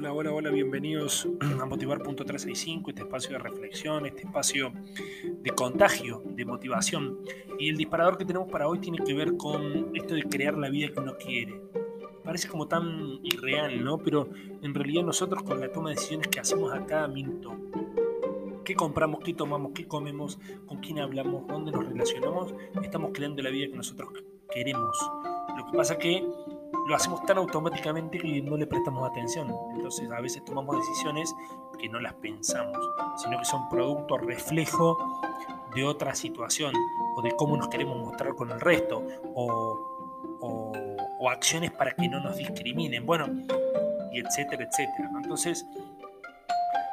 Hola, hola, hola, bienvenidos a Motivar.365, este espacio de reflexión, este espacio de contagio, de motivación. Y el disparador que tenemos para hoy tiene que ver con esto de crear la vida que uno quiere. Parece como tan irreal, ¿no? Pero en realidad nosotros con la toma de decisiones que hacemos a cada minuto, qué compramos, qué tomamos, qué comemos, con quién hablamos, dónde nos relacionamos, estamos creando la vida que nosotros queremos. Lo que pasa que lo hacemos tan automáticamente que no le prestamos atención. Entonces a veces tomamos decisiones que no las pensamos, sino que son producto, reflejo de otra situación o de cómo nos queremos mostrar con el resto o, o, acciones para que no nos discriminen. Bueno, y etcétera, etcétera. Entonces,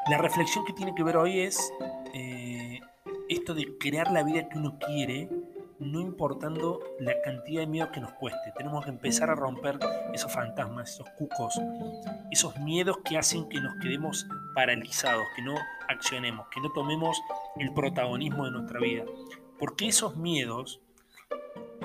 la reflexión que tiene que ver hoy es eh, esto de crear la vida que uno quiere no importando la cantidad de miedo que nos cueste. Tenemos que empezar a romper esos fantasmas, esos cucos, esos miedos que hacen que nos quedemos paralizados, que no accionemos, que no tomemos el protagonismo de nuestra vida. Porque esos miedos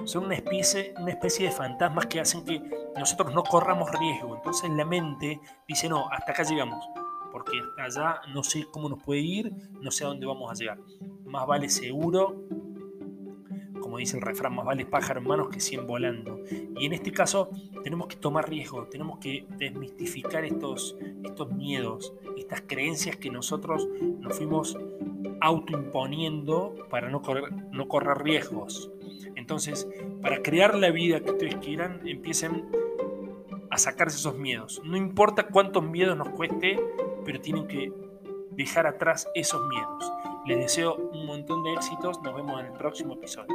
son una especie, una especie de fantasmas que hacen que nosotros no corramos riesgo. Entonces la mente dice, no, hasta acá llegamos, porque hasta allá no sé cómo nos puede ir, no sé a dónde vamos a llegar. Más vale seguro como dice el refrán, más vale pájaro en manos que 100 volando. Y en este caso tenemos que tomar riesgo, tenemos que desmistificar estos, estos miedos, estas creencias que nosotros nos fuimos autoimponiendo para no correr, no correr riesgos. Entonces, para crear la vida que ustedes quieran, empiecen a sacarse esos miedos. No importa cuántos miedos nos cueste, pero tienen que dejar atrás esos miedos. Les deseo un montón de éxitos. Nos vemos en el próximo episodio.